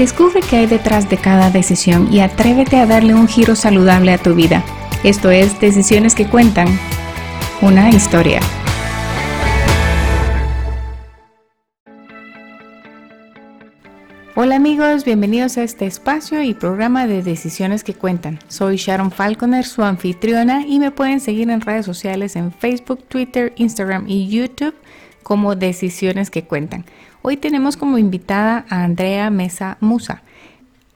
Descubre qué hay detrás de cada decisión y atrévete a darle un giro saludable a tu vida. Esto es Decisiones que Cuentan, una historia. Hola amigos, bienvenidos a este espacio y programa de Decisiones que Cuentan. Soy Sharon Falconer, su anfitriona, y me pueden seguir en redes sociales en Facebook, Twitter, Instagram y YouTube como Decisiones que Cuentan. Hoy tenemos como invitada a Andrea Mesa Musa.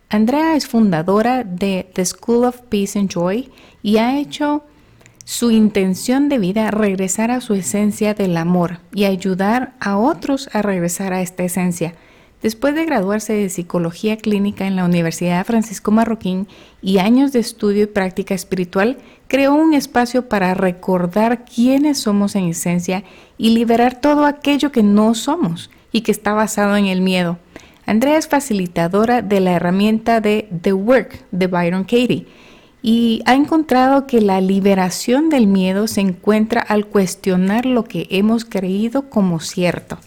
Andrea es fundadora de The School of Peace and Joy y ha hecho su intención de vida regresar a su esencia del amor y ayudar a otros a regresar a esta esencia. Después de graduarse de psicología clínica en la Universidad Francisco Marroquín y años de estudio y práctica espiritual, creó un espacio para recordar quiénes somos en esencia y liberar todo aquello que no somos y que está basado en el miedo. Andrea es facilitadora de la herramienta de The Work de Byron Katie y ha encontrado que la liberación del miedo se encuentra al cuestionar lo que hemos creído como cierto.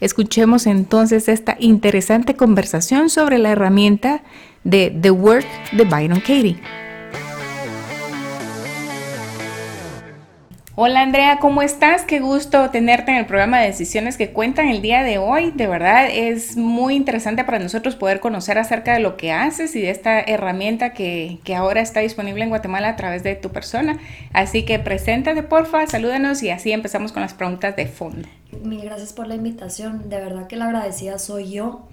Escuchemos entonces esta interesante conversación sobre la herramienta de The Work de Byron Katie. Hola Andrea, ¿cómo estás? Qué gusto tenerte en el programa de Decisiones que cuentan el día de hoy. De verdad es muy interesante para nosotros poder conocer acerca de lo que haces y de esta herramienta que, que ahora está disponible en Guatemala a través de tu persona. Así que preséntate porfa, salúdanos y así empezamos con las preguntas de fondo. Mil gracias por la invitación, de verdad que la agradecida soy yo.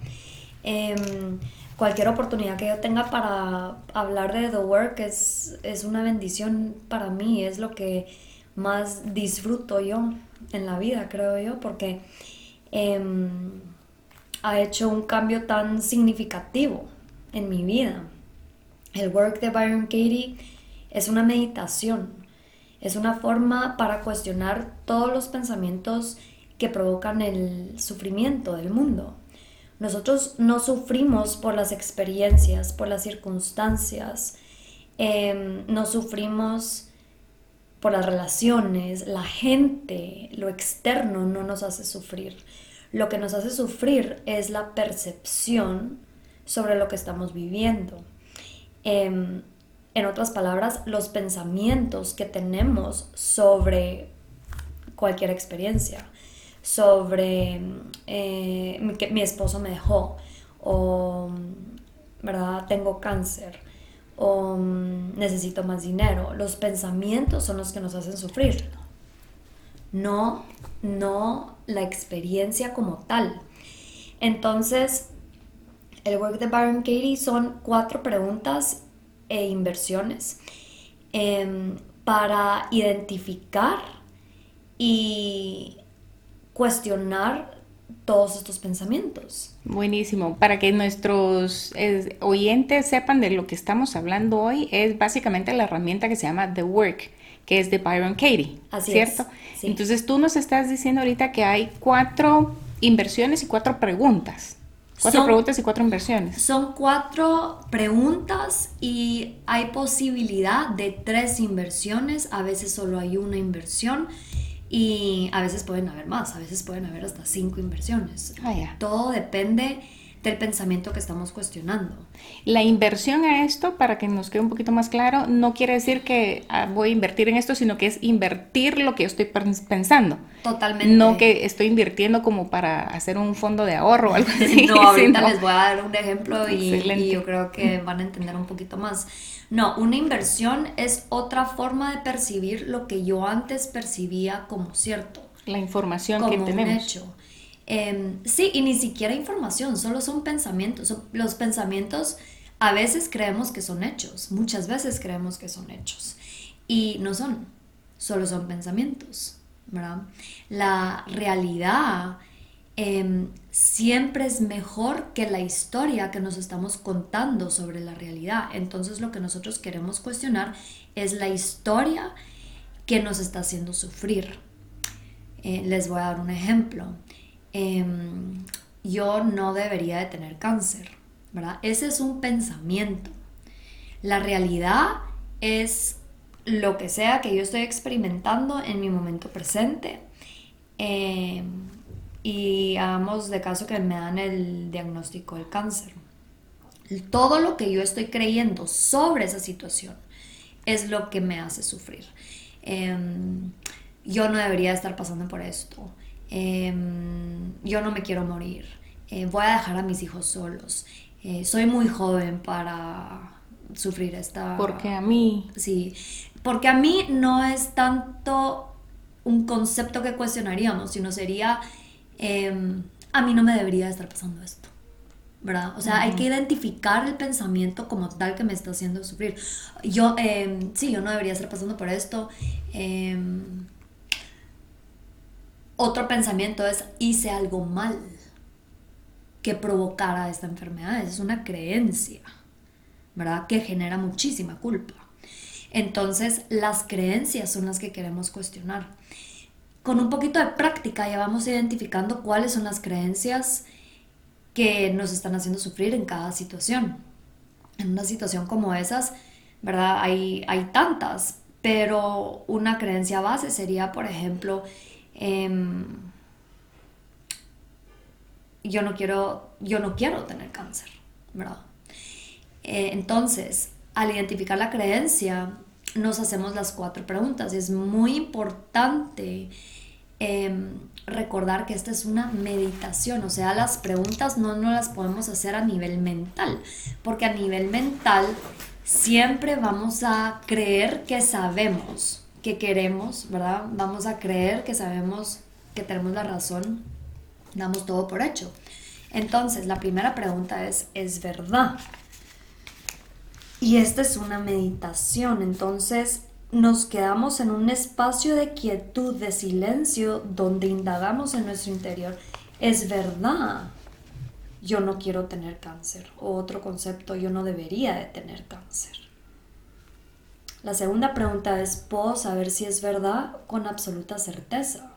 Em, cualquier oportunidad que yo tenga para hablar de The Work es, es una bendición para mí, es lo que más disfruto yo en la vida, creo yo, porque em, ha hecho un cambio tan significativo en mi vida. El work de Byron Katie es una meditación, es una forma para cuestionar todos los pensamientos que provocan el sufrimiento del mundo. Nosotros no sufrimos por las experiencias, por las circunstancias, em, no sufrimos las relaciones, la gente, lo externo no nos hace sufrir. Lo que nos hace sufrir es la percepción sobre lo que estamos viviendo. Em, en otras palabras, los pensamientos que tenemos sobre cualquier experiencia sobre eh, que mi esposo me dejó o, ¿verdad? Tengo cáncer o necesito más dinero. Los pensamientos son los que nos hacen sufrir. No, no la experiencia como tal. Entonces, el work de Byron Katie son cuatro preguntas e inversiones em, para identificar y cuestionar todos estos pensamientos. Buenísimo. Para que nuestros oyentes sepan de lo que estamos hablando hoy, es básicamente la herramienta que se llama The Work, que es de Byron Katie. Así ¿cierto? Es, Entonces tú nos estás diciendo ahorita que hay cuatro inversiones y cuatro preguntas. Cuatro preguntas y cuatro inversiones. Son cuatro preguntas y hay posibilidad de tres inversiones. A veces solo hay una inversión. Y a veces pueden haber más, a veces pueden haber hasta cinco inversiones. Ah, Todo depende del pensamiento que estamos cuestionando. La inversión a esto, para que nos quede un poquito más claro, no quiere decir que ah, voy a invertir en esto, sino que es invertir lo que yo estoy pensando. Totalmente. No que estoy invirtiendo como para hacer un fondo de ahorro o algo así. no, ahorita les voy a dar un ejemplo y, y yo creo que van a entender un poquito más. No, una inversión es otra forma de percibir lo que yo antes percibía como cierto. La información que tenemos. Un hecho. Em, sí, y ni siquiera información, solo son pensamientos. Los pensamientos a veces creemos que son hechos, muchas veces creemos que son hechos. Y no son, solo son pensamientos. La realidad em, siempre es mejor que la historia que nos estamos contando sobre la realidad. Entonces lo que nosotros queremos cuestionar es la historia que nos está haciendo sufrir. Eh, les voy a dar un ejemplo. Em, yo no debería de tener cáncer, ¿verdad? Ese es un pensamiento. La realidad es lo que sea que yo estoy experimentando en mi momento presente. Em, y hagamos de caso que me dan el diagnóstico del cáncer. Todo lo que yo estoy creyendo sobre esa situación es lo que me hace sufrir. Em, yo no debería estar pasando por esto. Em, yo no me quiero morir. Eh, voy a dejar a mis hijos solos. Eh, soy muy joven para sufrir esta... Porque a mí... Sí, porque a mí no es tanto un concepto que cuestionaríamos, sino sería, em, a mí no me debería estar pasando esto. ¿verdad? O sea, hay que identificar el pensamiento como tal que me está haciendo sufrir. Yo, em, sí, yo no debería estar pasando por esto. Otro pensamiento es, hice algo mal que provocara esta enfermedad. Es una creencia, ¿verdad? Que genera muchísima culpa. Entonces, las creencias son las que queremos cuestionar. Con un poquito de práctica ya vamos identificando cuáles son las creencias que nos están haciendo sufrir en cada situación. En una situación como esas, ¿verdad? Hay, hay tantas, pero una creencia base sería, por ejemplo, em, yo, no quiero, yo no quiero tener cáncer, ¿verdad? Eh, entonces, al identificar la creencia, nos hacemos las cuatro preguntas. Es muy importante em, recordar que esta es una meditación, o sea, las preguntas no, no las podemos hacer a nivel mental, porque a nivel mental siempre vamos a creer que sabemos, que queremos, ¿verdad? Vamos a creer que sabemos que tenemos la razón, damos todo por hecho. Entonces, la primera pregunta es, ¿es verdad? Y esta es una meditación, entonces nos quedamos en un espacio de quietud, de silencio, donde indagamos en nuestro interior. Es verdad, yo no quiero tener cáncer. O otro concepto, yo no debería de tener cáncer. La segunda pregunta es, ¿puedo saber si es verdad con absoluta certeza?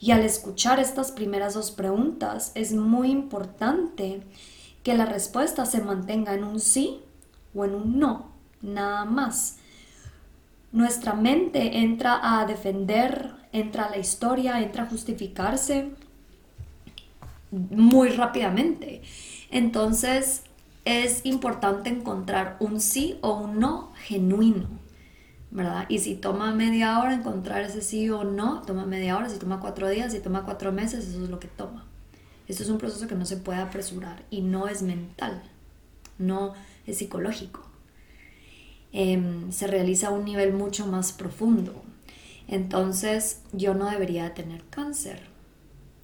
Y al escuchar estas primeras dos preguntas, es muy importante que la respuesta se mantenga en un sí o en un no, nada más nuestra mente entra a defender, entra a la historia, entra a justificarse muy rápidamente. Entonces es importante encontrar un sí o un no genuino, ¿verdad? Y si toma media hora encontrar ese sí o no, toma media hora, si toma cuatro días, si toma cuatro meses, eso es lo que toma. Esto es un proceso que no se puede apresurar y no es mental, no es psicológico. Em, se realiza a un nivel mucho más profundo. Entonces, yo no debería tener cáncer.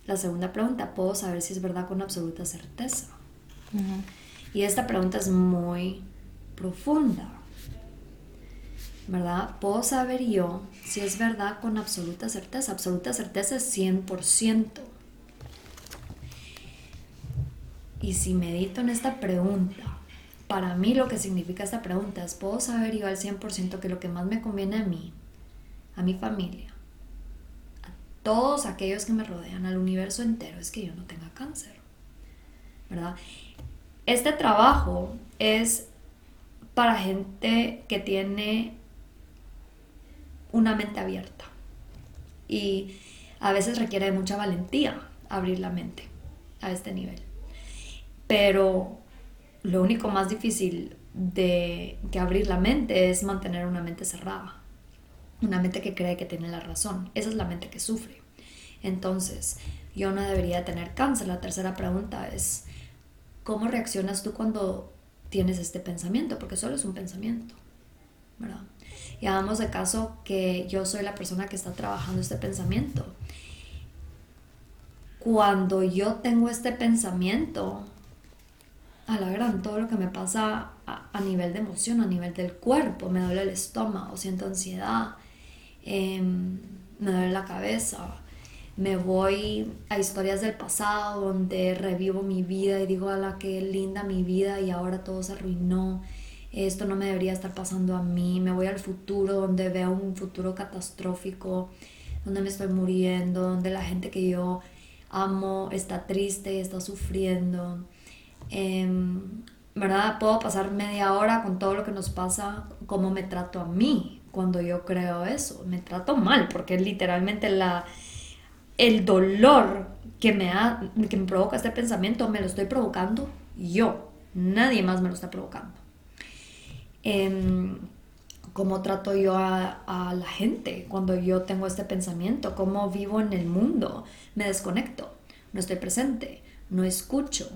La segunda pregunta, ¿puedo saber si es verdad con absoluta certeza? Y esta pregunta es muy profunda. ¿Verdad? ¿Puedo saber yo si es verdad con absoluta certeza? Absoluta certeza es 100%. Y si medito en esta pregunta, para mí lo que significa esta pregunta es, ¿puedo saber yo al 100% que lo que más me conviene a mí, a mi familia, a todos aquellos que me rodean, al universo entero, es que yo no tenga cáncer? ¿Verdad? Este trabajo es para gente que tiene una mente abierta y a veces requiere de mucha valentía abrir la mente a este nivel. Pero lo único más difícil de que abrir la mente es mantener una mente cerrada, una mente que cree que tiene la razón. Esa es la mente que sufre. Entonces, yo no debería tener cáncer. La tercera pregunta es, ¿cómo reaccionas tú cuando tienes este pensamiento? Porque solo es un pensamiento, ¿verdad? Y hagamos de caso que yo soy la persona que está trabajando este pensamiento. Cuando yo tengo este pensamiento, a la gran, todo lo que me pasa a, nivel de emoción, a nivel del cuerpo, me duele el estómago, siento ansiedad, em, me duele la cabeza, me voy a historias del pasado donde revivo mi vida y digo a la que linda mi vida y ahora todo se arruinó, esto no me debería estar pasando a mí, me voy al futuro donde veo un futuro catastrófico, donde me estoy muriendo, donde la gente que yo amo está triste, está sufriendo Em, ¿verdad? Puedo pasar media hora con todo lo que nos pasa, cómo me trato a mí cuando yo creo eso. Me trato mal, porque literalmente la, el dolor que me, ha, que provoca este pensamiento me lo estoy provocando yo. Nadie más me lo está provocando. Em, ¿Cómo trato yo a, la gente cuando yo tengo este pensamiento? ¿Cómo vivo en el mundo? Me desconecto, no estoy presente, no escucho,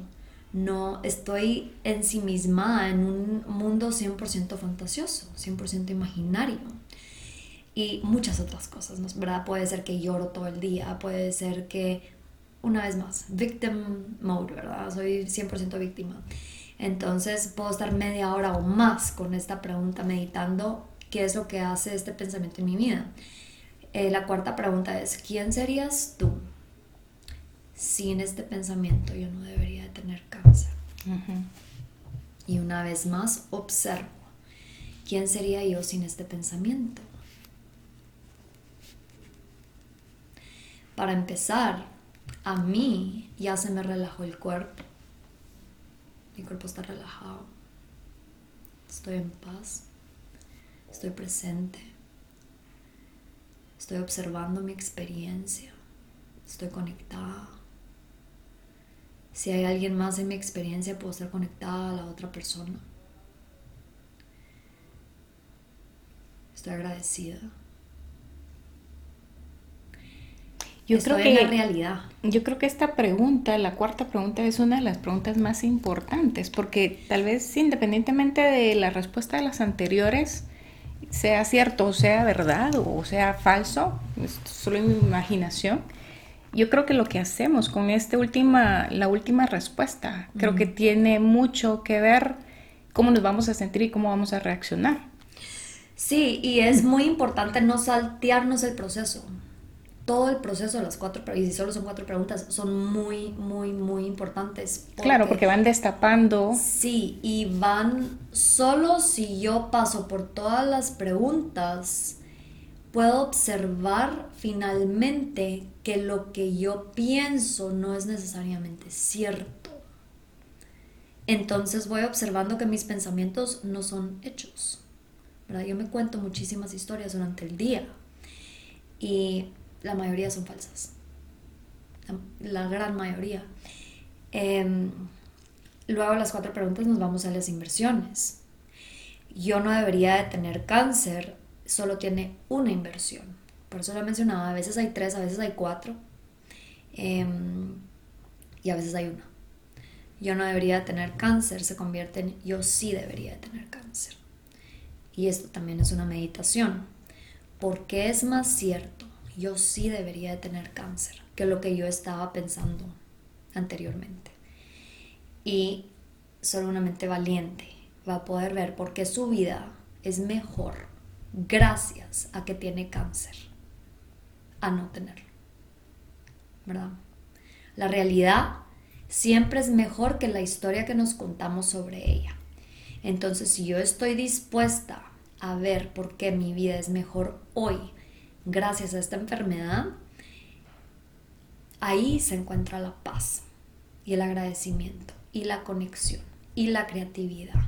no estoy ensimismada en un mundo 100% fantasioso, 100% imaginario y muchas otras cosas, ¿verdad? Puede ser que lloro todo el día, puede ser que, una vez más, victim mode, ¿verdad? Soy 100% víctima. Entonces puedo estar media hora o más con esta pregunta meditando qué es lo que hace este pensamiento en mi vida. Eh, la cuarta pregunta es, ¿quién serías tú? Sin este pensamiento yo no debería de tener cáncer. Y una vez más, observo, ¿quién sería yo sin este pensamiento? Para empezar, a mí ya se me relajó el cuerpo. Mi cuerpo está relajado. Estoy en paz. Estoy presente. Estoy observando mi experiencia. Estoy conectada. Si hay alguien más en mi experiencia, puedo estar conectada a la otra persona. Estoy agradecida. Yo creo que la realidad. Yo creo que esta pregunta, la cuarta pregunta, es una de las preguntas más importantes, porque tal vez independientemente de la respuesta de las anteriores, sea cierto o sea verdad o sea falso, es solo mi imaginación. Yo creo que lo que hacemos con esta última, la última respuesta, creo que tiene mucho que ver cómo nos vamos a sentir y cómo vamos a reaccionar. Sí, y es muy importante no saltearnos el proceso todo el proceso de las cuatro, y si solo son cuatro preguntas, son muy, muy, muy importantes. claro, porque van destapando. Sí, y van, solo si yo paso por todas las preguntas, puedo observar finalmente que lo que yo pienso no es necesariamente cierto. Entonces voy observando que mis pensamientos no son hechos. ¿verdad? Yo me cuento muchísimas historias durante el día. Y la mayoría son falsas. La, gran mayoría. Em, luego las cuatro preguntas nos vamos a las inversiones. Yo no debería de tener cáncer, solo tiene una inversión. Por eso lo mencionaba, a veces hay tres, a veces hay cuatro. Em, y a veces hay una. Yo no debería de tener cáncer, se convierte en yo sí debería de tener cáncer. Y esto también es una meditación. porque es más cierto yo sí debería de tener cáncer, que lo que yo estaba pensando anteriormente. Y solo una mente valiente va a poder ver por qué su vida es mejor gracias a que tiene cáncer, a no tenerlo. ¿Verdad? La realidad siempre es mejor que la historia que nos contamos sobre ella. Entonces, si yo estoy dispuesta a ver por qué mi vida es mejor hoy gracias a esta enfermedad, ahí se encuentra la paz y el agradecimiento y la conexión y la creatividad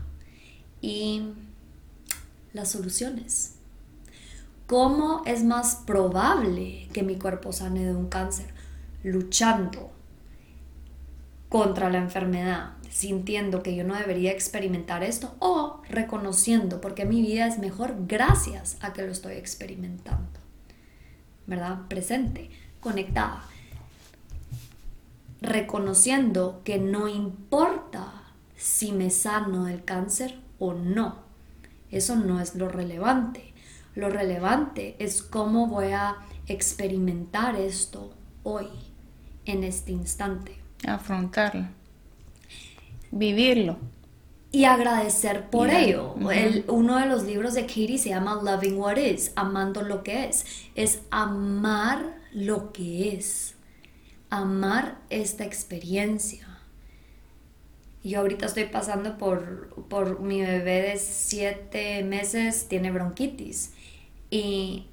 y las soluciones. ¿Cómo es más probable que mi cuerpo sane de un cáncer? Luchando contra la enfermedad, sintiendo que yo no debería experimentar esto o reconociendo porque mi vida es mejor gracias a que lo estoy experimentando. ¿Verdad? Presente, conectada. Reconociendo que no importa si me sano del cáncer o no. Eso no es lo relevante. Lo relevante es cómo voy a experimentar esto hoy, en este instante. Afrontarlo. Vivirlo y agradecer por ello. uno de los libros de Katie se llama Loving What Is, amando lo que es. Es amar lo que es, amar esta experiencia. Yo ahorita estoy pasando por, por mi bebé de siete meses, tiene bronquitis. Y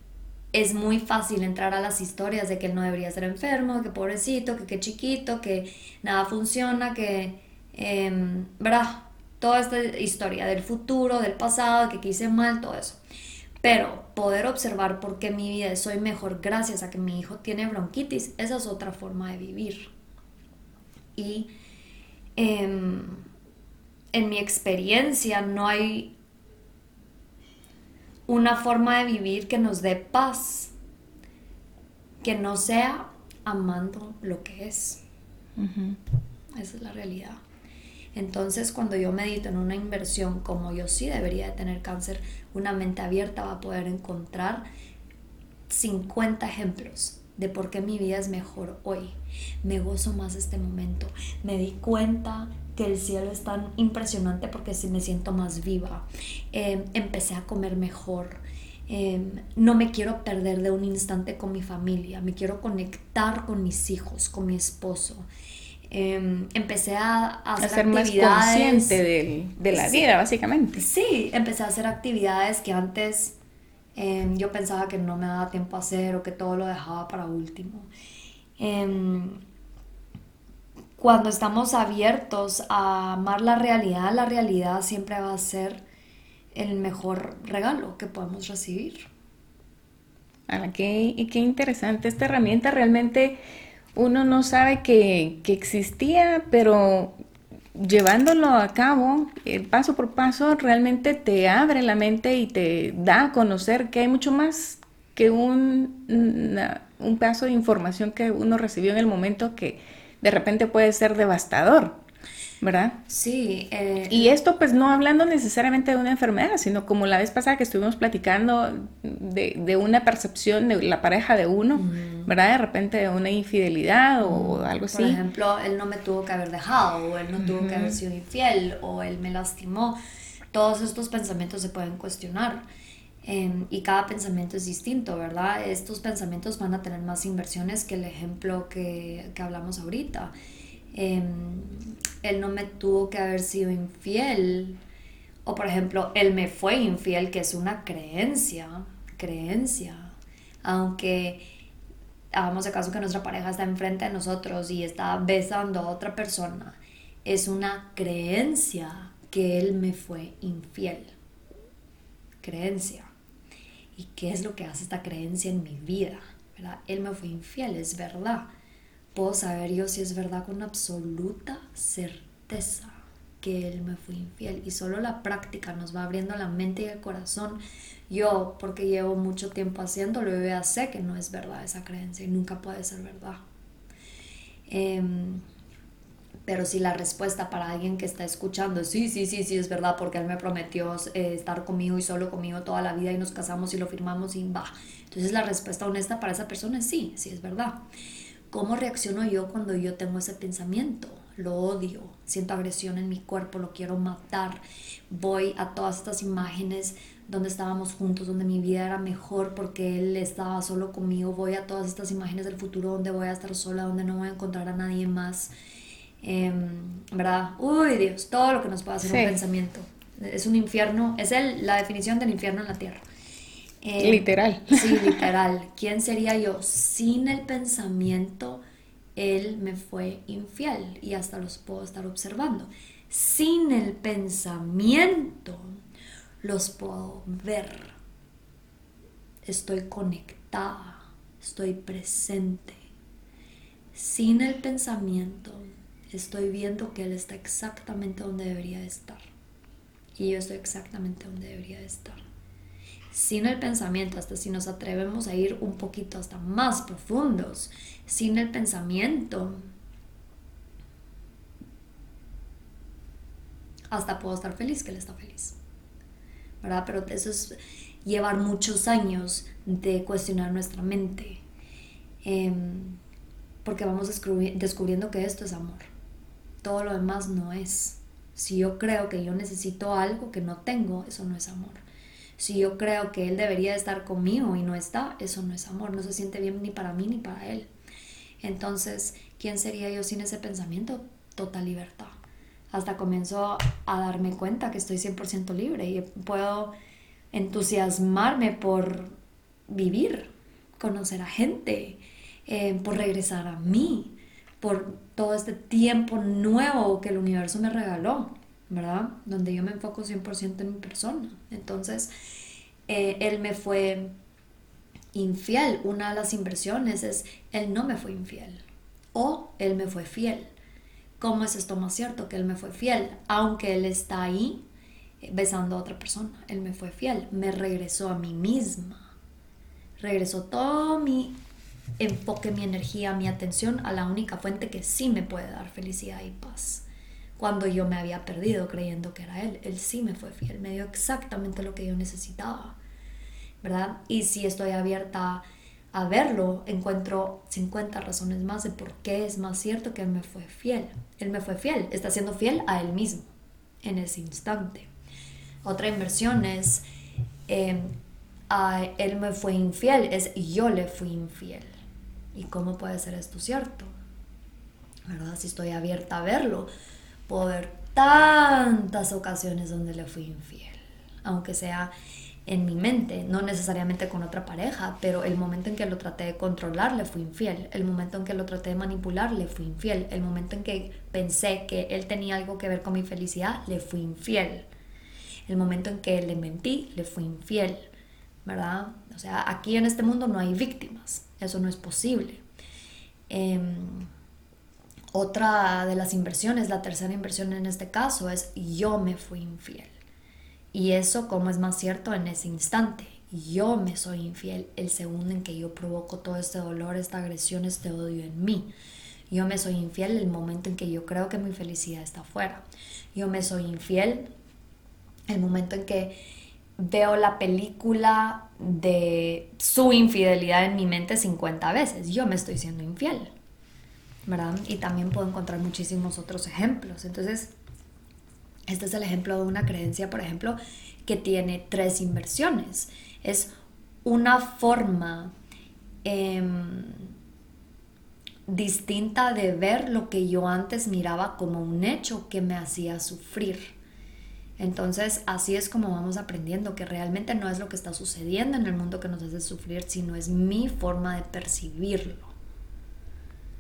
es muy fácil entrar a las historias de que él no debería ser enfermo, que pobrecito, que qué chiquito, que nada funciona, que... Eh, ¿Verdad? Toda esta historia del futuro, del pasado, que hice mal, todo eso. Pero poder observar por qué mi vida soy mejor gracias a que mi hijo tiene bronquitis, esa es otra forma de vivir. Y em, en mi experiencia no hay una forma de vivir que nos dé paz, que no sea amando lo que es. Esa es la realidad. Entonces, cuando yo medito en una inversión como yo sí debería de tener cáncer, una mente abierta va a poder encontrar 50 ejemplos de por qué mi vida es mejor hoy. Me gozo más este momento. Me di cuenta que el cielo es tan impresionante porque me siento más viva. Em, empecé a comer mejor. Em, no me quiero perder de un instante con mi familia. Me quiero conectar con mis hijos, con mi esposo. Em, empecé a, hacer ser más consciente de, la vida, básicamente. Sí, empecé a hacer actividades que antes yo pensaba que no me daba tiempo a hacer o que todo lo dejaba para último cuando estamos abiertos a amar la realidad, la realidad siempre va a ser el mejor regalo que podemos recibir. Ah, qué, qué interesante. Esta herramienta realmente uno no sabe que, que existía, pero llevándolo a cabo, el paso por paso, realmente te abre la mente y te da a conocer que hay mucho más que un, un paso de información que uno recibió en el momento que de repente puede ser devastador, ¿verdad? Sí. Eh, y esto pues no hablando necesariamente de una enfermedad, sino como la vez pasada que estuvimos platicando de, una percepción de la pareja de uno, ¿verdad? De repente de una infidelidad o algo así. Por ejemplo, él no me tuvo que haber dejado, o él no tuvo que haber sido infiel, o él me lastimó. Todos estos pensamientos se pueden cuestionar. Em, y cada pensamiento es distinto, ¿verdad? Estos pensamientos van a tener más inversiones que el ejemplo que, que hablamos ahorita. Em, él no me tuvo que haber sido infiel. O por ejemplo, él me fue infiel, que es una creencia, creencia. Aunque hagamos de caso que nuestra pareja está enfrente de nosotros y está besando a otra persona, es una creencia que él me fue infiel. Creencia. ¿Y qué es lo que hace esta creencia en mi vida? ¿verdad? Él me fue infiel, es verdad. Puedo saber yo si es verdad con absoluta certeza que él me fue infiel. Y solo la práctica nos va abriendo la mente y el corazón. Yo, porque llevo mucho tiempo haciéndolo, yo ya sé que no es verdad esa creencia y nunca puede ser verdad. Eh, pero si la respuesta para alguien que está escuchando sí, sí, sí, sí, es verdad, porque él me prometió eh, estar conmigo y solo conmigo toda la vida y nos casamos y lo firmamos y va. Entonces la respuesta honesta para esa persona es sí, sí es verdad. ¿Cómo reacciono yo cuando yo tengo ese pensamiento? Lo odio, siento agresión en mi cuerpo, lo quiero matar. Voy a todas estas imágenes donde estábamos juntos, donde mi vida era mejor porque él estaba solo conmigo. Voy a todas estas imágenes del futuro donde voy a estar sola, donde no voy a encontrar a nadie más Em, ¿verdad? Uy, Dios, todo lo que nos puede hacer un pensamiento. Es un infierno, es el, la definición del infierno en la tierra. Em, literal. Sí, literal. ¿Quién sería yo? Sin el pensamiento, él me fue infiel y hasta los puedo estar observando. Sin el pensamiento, los puedo ver. Estoy conectada, estoy presente. Sin el pensamiento, estoy viendo que Él está exactamente donde debería estar. Y yo estoy exactamente donde debería estar. Sin el pensamiento, hasta si nos atrevemos a ir un poquito hasta más profundos, sin el pensamiento, hasta puedo estar feliz que Él está feliz. ¿Verdad? Pero eso es llevar muchos años de cuestionar nuestra mente. Em, porque vamos descubriendo que esto es amor todo lo demás no es. Si yo creo que yo necesito algo que no tengo, eso no es amor. Si yo creo que él debería estar conmigo y no está, eso no es amor. No se siente bien ni para mí ni para él. Entonces, ¿quién sería yo sin ese pensamiento? Total libertad. Hasta comienzo a darme cuenta que estoy 100% libre y puedo entusiasmarme por vivir, conocer a gente, eh, por regresar a mí, por todo este tiempo nuevo que el universo me regaló, ¿verdad? Donde yo me enfoco 100% en mi persona. Entonces, eh, él me fue infiel. Una de las inversiones es, él no me fue infiel o él me fue fiel. ¿cómo es esto más cierto? Que Él me fue fiel, aunque Él está ahí eh, besando a otra persona. Él me fue fiel, me regresó a mí misma. Regresó todo mi enfoque, mi energía, mi atención a la única fuente que sí me puede dar felicidad y paz. Cuando yo me había perdido creyendo que era Él, Él sí me fue fiel, me dio exactamente lo que yo necesitaba, ¿verdad? Y si estoy abierta a verlo, encuentro 50 razones más de por qué es más cierto que Él me fue fiel. Él me fue fiel, está siendo fiel a Él mismo en ese instante. Otra inversión es, em, a Él me fue infiel, es yo le fui infiel. ¿Y cómo puede ser esto cierto? ¿Verdad? Si estoy abierta a verlo, puedo ver tantas ocasiones donde le fui infiel, aunque sea en mi mente, no necesariamente con otra pareja, pero el momento en que lo traté de controlar le fui infiel, el momento en que lo traté de manipular le fui infiel, el momento en que pensé que él tenía algo que ver con mi felicidad le fui infiel, el momento en que le mentí le fui infiel, ¿verdad? O sea, aquí en este mundo no hay víctimas, eso no es posible. Em, otra de las inversiones, la tercera inversión en este caso, es yo me fui infiel. Y eso, como es más cierto en ese instante, yo me soy infiel el segundo en que yo provoco todo este dolor, esta agresión, este odio en mí. Yo me soy infiel el momento en que yo creo que mi felicidad está afuera. Yo me soy infiel el momento en que veo la película de su infidelidad en mi mente 50 veces. Yo me estoy siendo infiel, Y también puedo encontrar muchísimos otros ejemplos. Entonces, este es el ejemplo de una creencia, por ejemplo, que tiene tres inversiones. Es una forma em, distinta de ver lo que yo antes miraba como un hecho que me hacía sufrir. Entonces, así es como vamos aprendiendo que realmente no es lo que está sucediendo en el mundo que nos hace sufrir, sino es mi forma de percibirlo.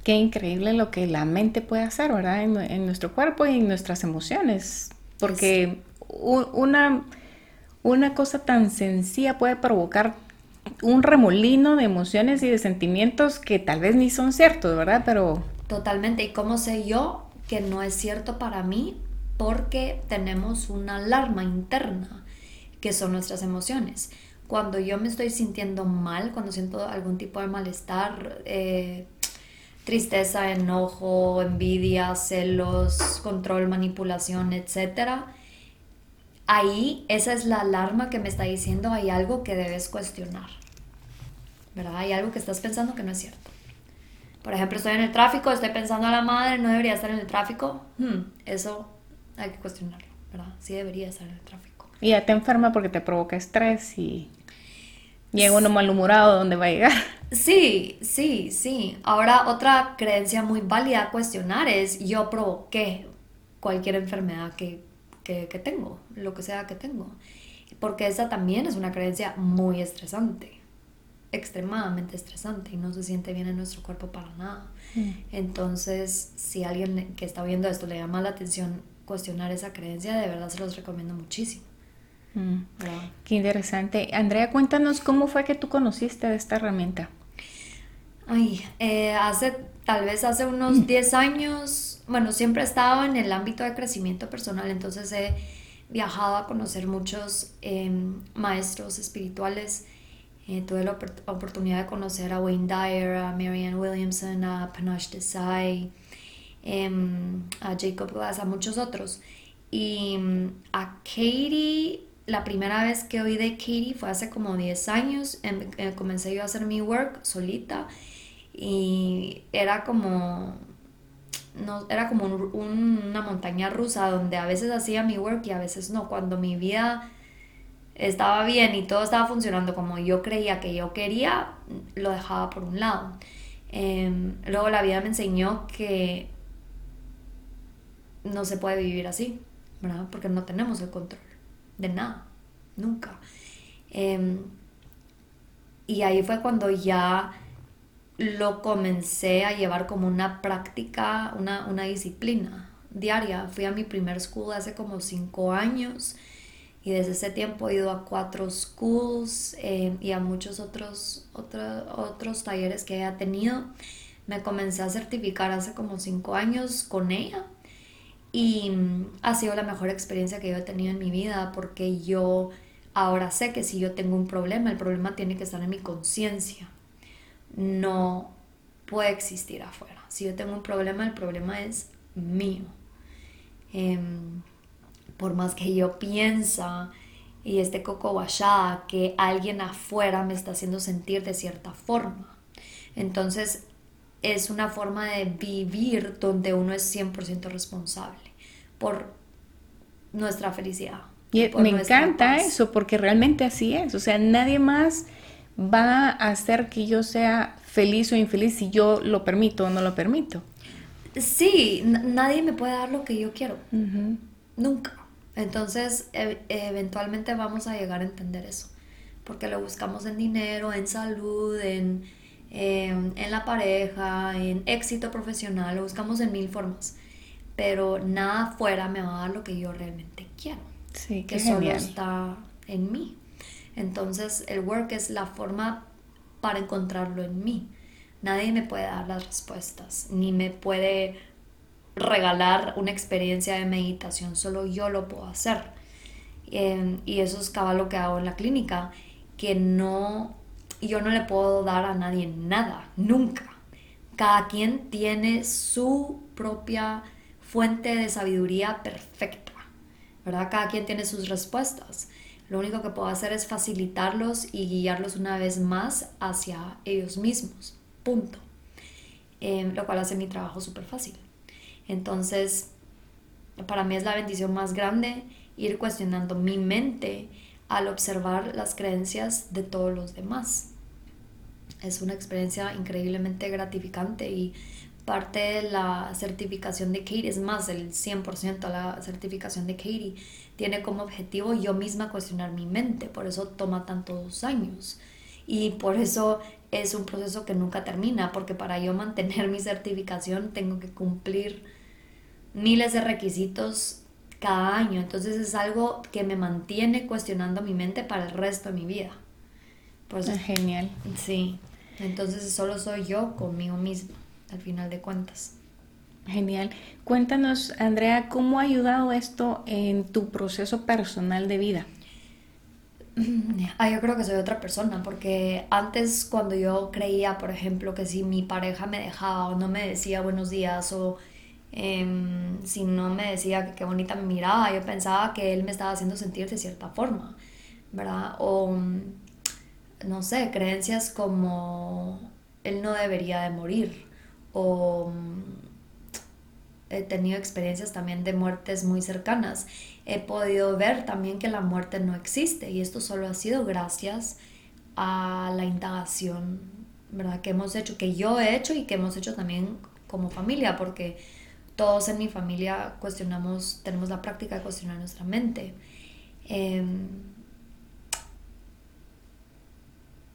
Qué increíble lo que la mente puede hacer, ¿verdad? En, nuestro cuerpo y en nuestras emociones. Porque una, una cosa tan sencilla puede provocar un remolino de emociones y de sentimientos que tal vez ni son ciertos, ¿verdad? Pero... Totalmente. ¿Y cómo sé yo que no es cierto para mí? porque tenemos una alarma interna, que son nuestras emociones. Cuando yo me estoy sintiendo mal, cuando siento algún tipo de malestar, eh, tristeza, enojo, envidia, celos, control, manipulación, etc., ahí esa es la alarma que me está diciendo hay algo que debes cuestionar. ¿Verdad? Hay algo que estás pensando que no es cierto. Por ejemplo, estoy en el tráfico, estoy pensando a la madre, no debería estar en el tráfico. Hmm, eso hay que cuestionarlo, ¿verdad? Sí debería estar en el tráfico. Y ya te enferma porque te provoca estrés y llega uno malhumorado donde va a llegar. Sí, sí, sí. Ahora otra creencia muy válida a cuestionar es yo provoqué cualquier enfermedad que, que, que tengo, lo que sea que tengo. Porque esa también es una creencia muy estresante extremadamente estresante y no se siente bien en nuestro cuerpo para nada. Mm. Entonces, si alguien que está viendo esto le llama la atención cuestionar esa creencia, de verdad se los recomiendo muchísimo. Mm. Qué interesante. Andrea, cuéntanos cómo fue que tú conociste esta herramienta. Ay, eh, hace, tal vez hace unos 10 mm. años, bueno, siempre he estado en el ámbito de crecimiento personal, entonces he viajado a conocer muchos em, maestros espirituales. Eh, tuve la oportunidad de conocer a Wayne Dyer, a Marianne Williamson, a Panache Desai, Em, a Jacob Glass, a muchos otros. Y mm, a Katie, la primera vez que oí de Katie fue hace como 10 años. Em, eh, comencé yo a hacer mi work solita y era como no, era como una montaña rusa donde a veces hacía mi work y a veces no. Cuando mi vida estaba bien y todo estaba funcionando como yo creía que yo quería, lo dejaba por un lado. Em, luego la vida me enseñó que no se puede vivir así, ¿verdad? Porque no tenemos el control de nada, nunca. Em, y ahí fue cuando ya lo comencé a llevar como una práctica, una, disciplina diaria. Fui a mi primer school hace como cinco años y desde ese tiempo he ido a cuatro schools em, y a muchos otros, otros talleres que he tenido. Me comencé a certificar hace como cinco años con ella Y mm, ha sido la mejor experiencia que yo he tenido en mi vida porque yo ahora sé que si yo tengo un problema, el problema tiene que estar en mi conciencia. No puede existir afuera. Si yo tengo un problema, el problema es mío. Em, por más que yo piensa y esté coco guachada que alguien afuera me está haciendo sentir de cierta forma. Entonces es una forma de vivir donde uno es 100% responsable por nuestra felicidad. Y me encanta eso porque realmente así es. O sea, nadie más va a hacer que yo sea feliz o infeliz si yo lo permito o no lo permito. Sí, nadie me puede dar lo que yo quiero. Nunca. Entonces, e, eventualmente vamos a llegar a entender eso. Porque lo buscamos en dinero, en salud, en Em, en la pareja, en éxito profesional, lo buscamos en mil formas. Pero nada afuera me va a dar lo que yo realmente quiero. Sí, que solo está en mí. Entonces el work es la forma para encontrarlo en mí. Nadie me puede dar las respuestas, ni me puede regalar una experiencia de meditación, solo yo lo puedo hacer. Em, y eso es cada lo que hago en la clínica, que no y yo no le puedo dar a nadie nada, nunca. Cada quien tiene su propia fuente de sabiduría perfecta, ¿verdad? Cada quien tiene sus respuestas. Lo único que puedo hacer es facilitarlos y guiarlos una vez más hacia ellos mismos, punto. Em, lo cual hace mi trabajo súper fácil. Entonces, para mí es la bendición más grande ir cuestionando mi mente al observar las creencias de todos los demás es una experiencia increíblemente gratificante y parte de la certificación de Katie, es más del 100% la certificación de Katie, tiene como objetivo yo misma cuestionar mi mente, por eso toma tantos años y por eso es un proceso que nunca termina, porque para yo mantener mi certificación tengo que cumplir miles de requisitos cada año, entonces es algo que me mantiene cuestionando mi mente para el resto de mi vida. Pues, es genial. Sí. Entonces solo soy yo conmigo misma, al final de cuentas. Genial. Cuéntanos, Andrea, ¿cómo ha ayudado esto en tu proceso personal de vida? Ah, yo creo que soy otra persona, porque antes cuando yo creía, por ejemplo, que si mi pareja me dejaba o no me decía buenos días o em, si no me decía que qué bonita me miraba, yo pensaba que él me estaba haciendo sentir de cierta forma, ¿verdad? O no sé, creencias como él no debería de morir o mm, he tenido experiencias también de muertes muy cercanas. He podido ver también que la muerte no existe y esto solo ha sido gracias a la indagación, ¿verdad? Que hemos hecho, que yo he hecho y que hemos hecho también como familia, porque todos en mi familia cuestionamos, tenemos la práctica de cuestionar nuestra mente. Em,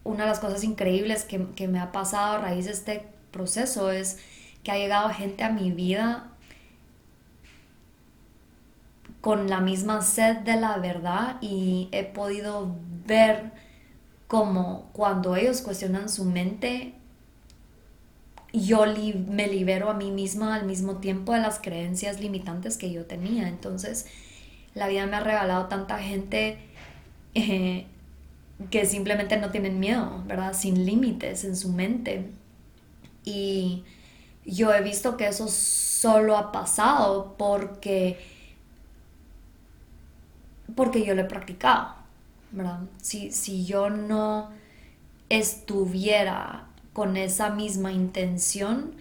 una de las cosas increíbles que, me ha pasado a raíz de este proceso es que ha llegado gente a mi vida con la misma sed de la verdad y he podido ver como cuando ellos cuestionan su mente, yo me libero a mí misma al mismo tiempo de las creencias limitantes que yo tenía. Entonces, la vida me ha regalado tanta gente eh, que simplemente no tienen miedo, ¿verdad? Sin límites en su mente. Y yo he visto que eso solo ha pasado porque, porque yo lo he practicado, ¿verdad? Si, si yo no estuviera con esa misma intención,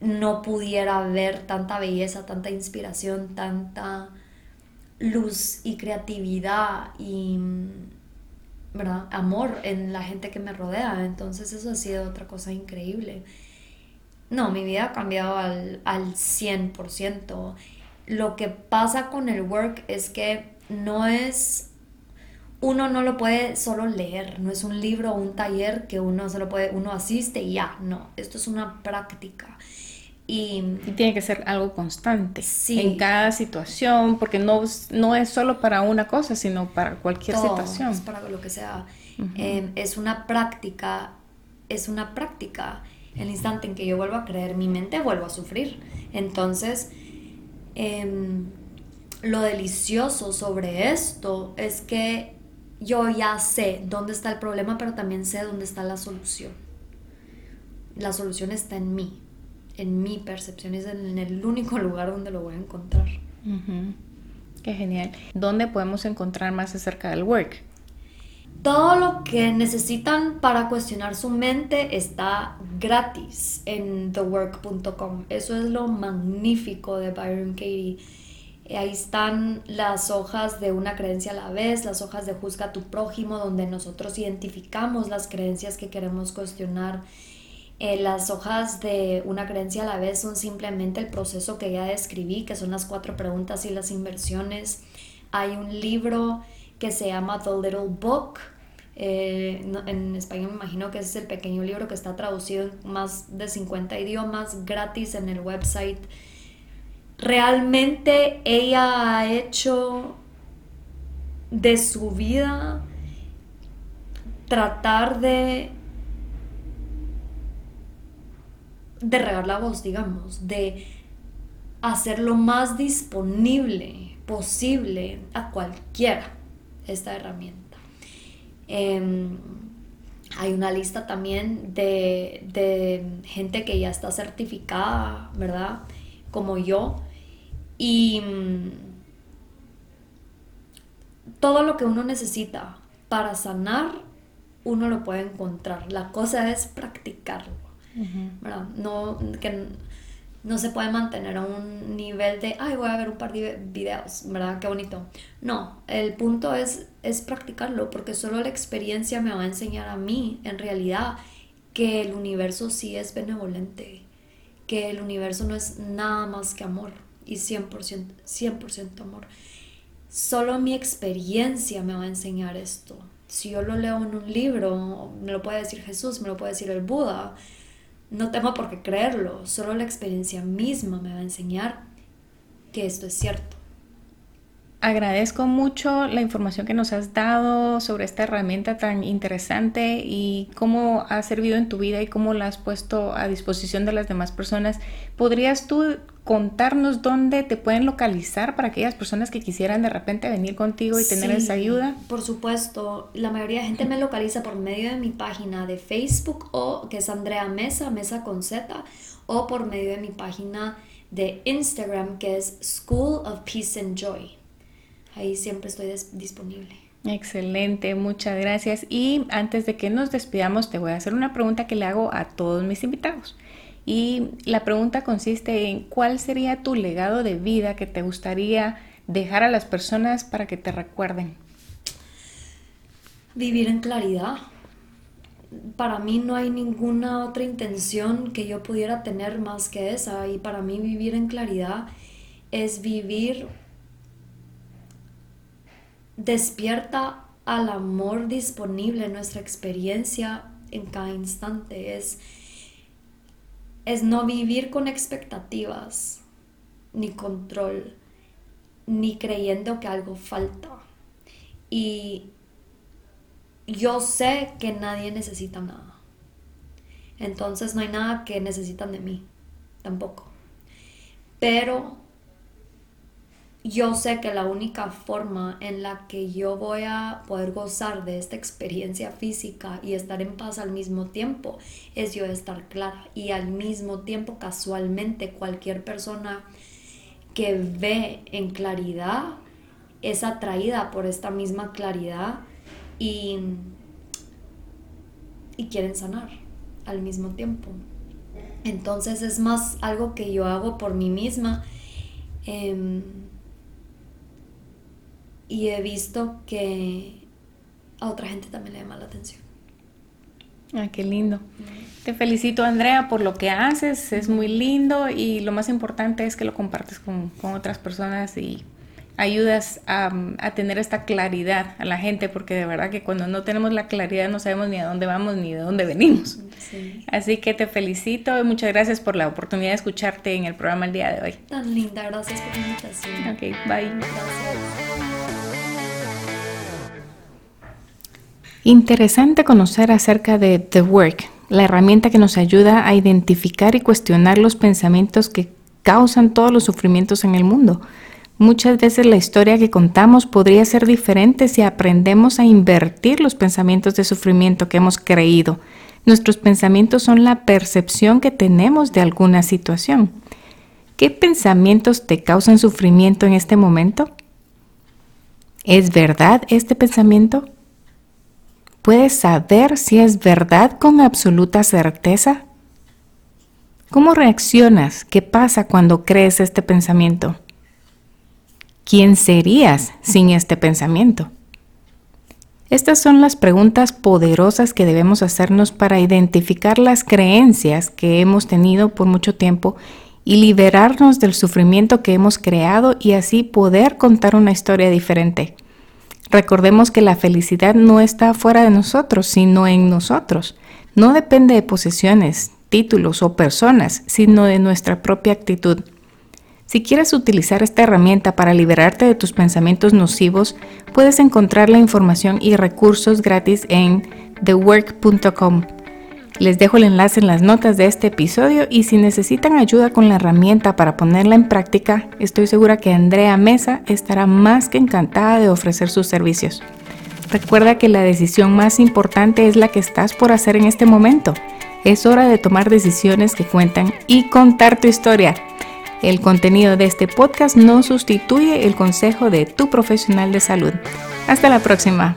no pudiera ver tanta belleza, tanta inspiración, tanta luz y creatividad y ¿verdad? amor en la gente que me rodea. Entonces eso ha sido otra cosa increíble. No, mi vida ha cambiado al, al 100%. Lo que pasa con el work es que no es uno no lo puede solo leer, no es un libro o un taller que uno solo puede, uno asiste y ya, no, esto es una práctica. Y, tiene que ser algo constante en cada situación, porque no, no es solo para una cosa, sino para cualquier situación. Es para lo que sea. Em, es una práctica, es una práctica. El instante en que yo vuelvo a creer, mi mente vuelvo a sufrir. Entonces, em, lo delicioso sobre esto es que yo ya sé dónde está el problema, pero también sé dónde está la solución. La solución está en mí, en mi percepción, es en el único lugar donde lo voy a encontrar. Qué genial. ¿Dónde podemos encontrar más acerca del work? Todo lo que necesitan para cuestionar su mente está gratis en thework.com. Eso es lo magnífico de Byron Katie Ahí están las hojas de una creencia a la vez, las hojas de juzga a tu prójimo, donde nosotros identificamos las creencias que queremos cuestionar. Eh, las hojas de una creencia a la vez son simplemente el proceso que ya describí, que son las cuatro preguntas y las inversiones. Hay un libro que se llama The Little Book. Eh, en español me imagino que es el pequeño libro que está traducido en más de 50 idiomas gratis en el website realmente ella ha hecho de su vida tratar de de regar la voz, digamos, de hacer lo más disponible posible a cualquiera esta herramienta. Em, hay una lista también de, de, gente que ya está certificada, ¿verdad? Como yo, y mm, todo lo que uno necesita para sanar, uno lo puede encontrar. La cosa es practicarlo. No, que no se puede mantener a un nivel de, ay, voy a ver un par de videos, ¿verdad? Qué bonito. No, el punto es, es practicarlo, porque solo la experiencia me va a enseñar a mí, en realidad, que el universo sí es benevolente, que el universo no es nada más que amor y 100%, 100% amor. Solo mi experiencia me va a enseñar esto. Si yo lo leo en un libro, me lo puede decir Jesús, me lo puede decir el Buda, no tengo por qué creerlo, solo la experiencia misma me va a enseñar que esto es cierto. Agradezco mucho la información que nos has dado sobre esta herramienta tan interesante y cómo ha servido en tu vida y cómo la has puesto a disposición de las demás personas. ¿Podrías tú contarnos dónde te pueden localizar para aquellas personas que quisieran de repente venir contigo y tener esa ayuda? Por supuesto, la mayoría de gente me localiza por medio de mi página de Facebook o que es Andrea Mesa, Mesa con Z, o por medio de mi página de Instagram que es School of Peace and Joy ahí siempre estoy disponible. Excelente, muchas gracias. Y antes de que nos despidamos, te voy a hacer una pregunta que le hago a todos mis invitados. Y la pregunta consiste en cuál sería tu legado de vida que te gustaría dejar a las personas para que te recuerden. Vivir en claridad. Para mí no hay ninguna otra intención que yo pudiera tener más que esa. Y para mí vivir en claridad es vivir despierta al amor disponible en nuestra experiencia en cada instante. Es, es no vivir con expectativas, ni control, ni creyendo que algo falta. Y yo sé que nadie necesita nada. Entonces no hay nada que necesitan de mí, tampoco. Pero yo sé que la única forma en la que yo voy a poder gozar de esta experiencia física y estar en paz al mismo tiempo es yo estar clara y al mismo tiempo casualmente cualquier persona que ve en claridad es atraída por esta misma claridad y, y quieren sanar al mismo tiempo. Entonces es más algo que yo hago por mí misma. Em, y he visto que a otra gente también le llama la atención. Ah, qué lindo. Te felicito, Andrea, por lo que haces. Es muy lindo y lo más importante es que lo compartes con, con otras personas y ayudas a, a, tener esta claridad a la gente, porque de verdad que cuando no tenemos la claridad no sabemos ni a dónde vamos ni de dónde venimos. Así que te felicito y muchas gracias por la oportunidad de escucharte en el programa el día de hoy. Tan linda, gracias por la invitación. Ok, bye. Gracias. Interesante conocer acerca de The Work, la herramienta que nos ayuda a identificar y cuestionar los pensamientos que causan todos los sufrimientos en el mundo. Muchas veces la historia que contamos podría ser diferente si aprendemos a invertir los pensamientos de sufrimiento que hemos creído. Nuestros pensamientos son la percepción que tenemos de alguna situación. ¿Qué pensamientos te causan sufrimiento en este momento? ¿Es verdad este pensamiento? ¿Puedes saber si es verdad con absoluta certeza? ¿Cómo reaccionas? ¿Qué pasa cuando crees este pensamiento? ¿Quién serías sin este pensamiento? Estas son las preguntas poderosas que debemos hacernos para identificar las creencias que hemos tenido por mucho tiempo y liberarnos del sufrimiento que hemos creado y así poder contar una historia diferente. Recordemos que la felicidad no está fuera de nosotros, sino en nosotros. No depende de posesiones, títulos o personas, sino de nuestra propia actitud. Si quieres utilizar esta herramienta para liberarte de tus pensamientos nocivos, puedes encontrar la información y recursos gratis en thework.com. Les dejo el enlace en las notas de este episodio y si necesitan ayuda con la herramienta para ponerla en práctica, estoy segura que Andrea Mesa estará más que encantada de ofrecer sus servicios. Recuerda que la decisión más importante es la que estás por hacer en este momento. Es hora de tomar decisiones que cuentan y contar tu historia. El contenido de este podcast no sustituye el consejo de tu profesional de salud. Hasta la próxima.